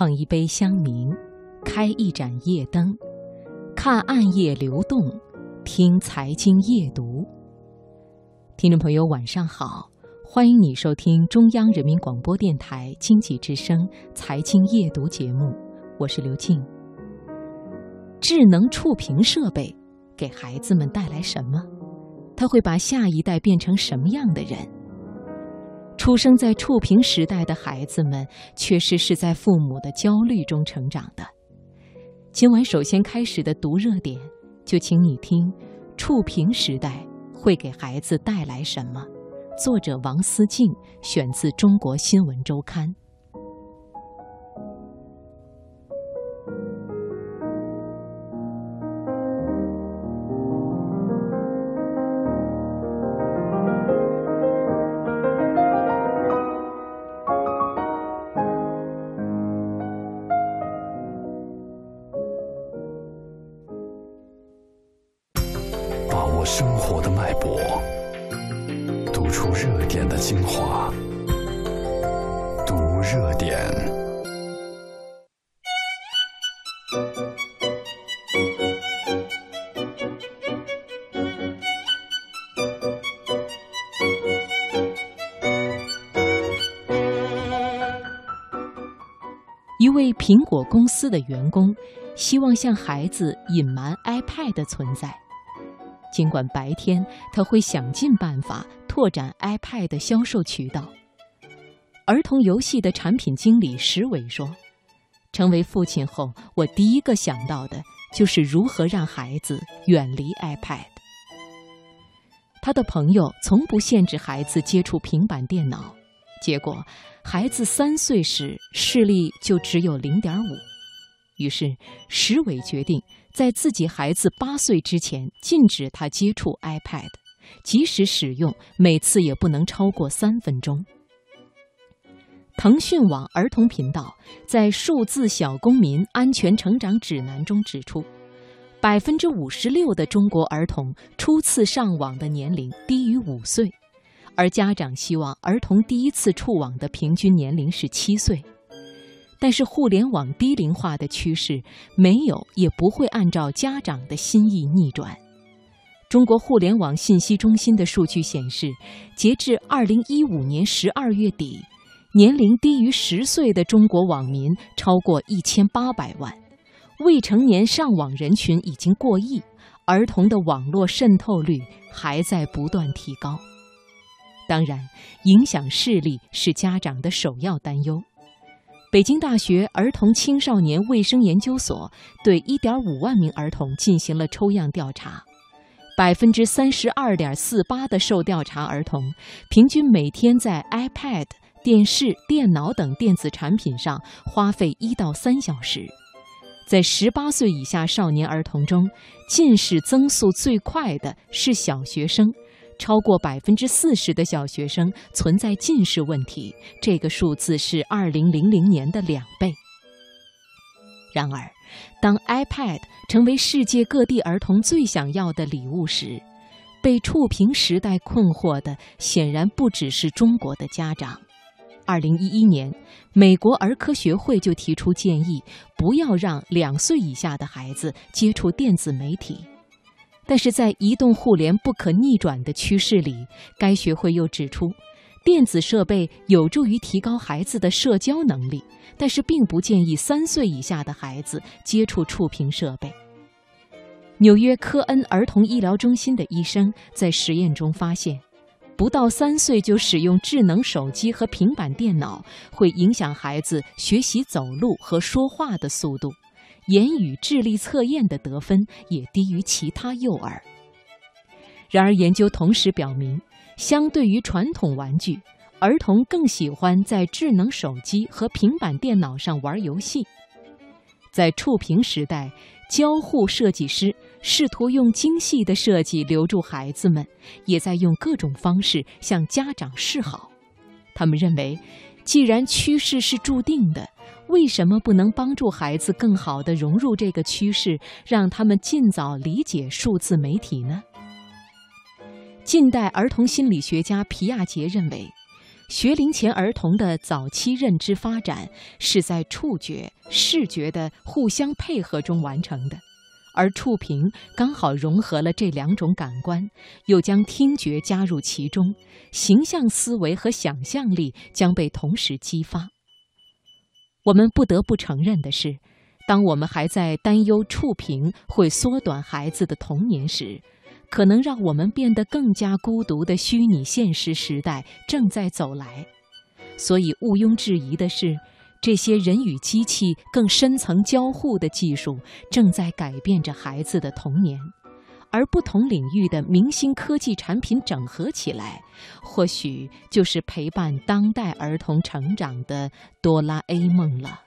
捧一杯香茗，开一盏夜灯，看暗夜流动，听财经夜读。听众朋友，晚上好，欢迎你收听中央人民广播电台经济之声财经夜读节目，我是刘静。智能触屏设备给孩子们带来什么？它会把下一代变成什么样的人？出生在触屏时代的孩子们，确实是在父母的焦虑中成长的。今晚首先开始的读热点，就请你听：触屏时代会给孩子带来什么？作者王思静，选自《中国新闻周刊》。生活的脉搏，读出热点的精华，读热点。一位苹果公司的员工希望向孩子隐瞒 iPad 的存在。尽管白天他会想尽办法拓展 iPad 的销售渠道，儿童游戏的产品经理石伟说：“成为父亲后，我第一个想到的就是如何让孩子远离 iPad。”他的朋友从不限制孩子接触平板电脑，结果孩子三岁时视力就只有零点五。于是石伟决定。在自己孩子八岁之前，禁止他接触 iPad，即使使用，每次也不能超过三分钟。腾讯网儿童频道在《数字小公民安全成长指南》中指出，百分之五十六的中国儿童初次上网的年龄低于五岁，而家长希望儿童第一次触网的平均年龄是七岁。但是，互联网低龄化的趋势没有也不会按照家长的心意逆转。中国互联网信息中心的数据显示，截至二零一五年十二月底，年龄低于十岁的中国网民超过一千八百万，未成年上网人群已经过亿，儿童的网络渗透率还在不断提高。当然，影响视力是家长的首要担忧。北京大学儿童青少年卫生研究所对1.5万名儿童进行了抽样调查，百分之三十二点四八的受调查儿童平均每天在 iPad、电视、电脑等电子产品上花费一到三小时。在十八岁以下少年儿童中，近视增速最快的是小学生。超过百分之四十的小学生存在近视问题，这个数字是二零零零年的两倍。然而，当 iPad 成为世界各地儿童最想要的礼物时，被触屏时代困惑的显然不只是中国的家长。二零一一年，美国儿科学会就提出建议，不要让两岁以下的孩子接触电子媒体。但是在移动互联不可逆转的趋势里，该学会又指出，电子设备有助于提高孩子的社交能力，但是并不建议三岁以下的孩子接触触屏设备。纽约科恩儿童医疗中心的医生在实验中发现，不到三岁就使用智能手机和平板电脑，会影响孩子学习走路和说话的速度。言语智力测验的得分也低于其他幼儿。然而，研究同时表明，相对于传统玩具，儿童更喜欢在智能手机和平板电脑上玩游戏。在触屏时代，交互设计师试图用精细的设计留住孩子们，也在用各种方式向家长示好。他们认为，既然趋势是注定的。为什么不能帮助孩子更好地融入这个趋势，让他们尽早理解数字媒体呢？近代儿童心理学家皮亚杰认为，学龄前儿童的早期认知发展是在触觉、视觉的互相配合中完成的，而触屏刚好融合了这两种感官，又将听觉加入其中，形象思维和想象力将被同时激发。我们不得不承认的是，当我们还在担忧触屏会缩短孩子的童年时，可能让我们变得更加孤独的虚拟现实时代正在走来。所以毋庸置疑的是，这些人与机器更深层交互的技术正在改变着孩子的童年，而不同领域的明星科技产品整合起来，或许就是陪伴当代儿童成长的哆啦 A 梦了。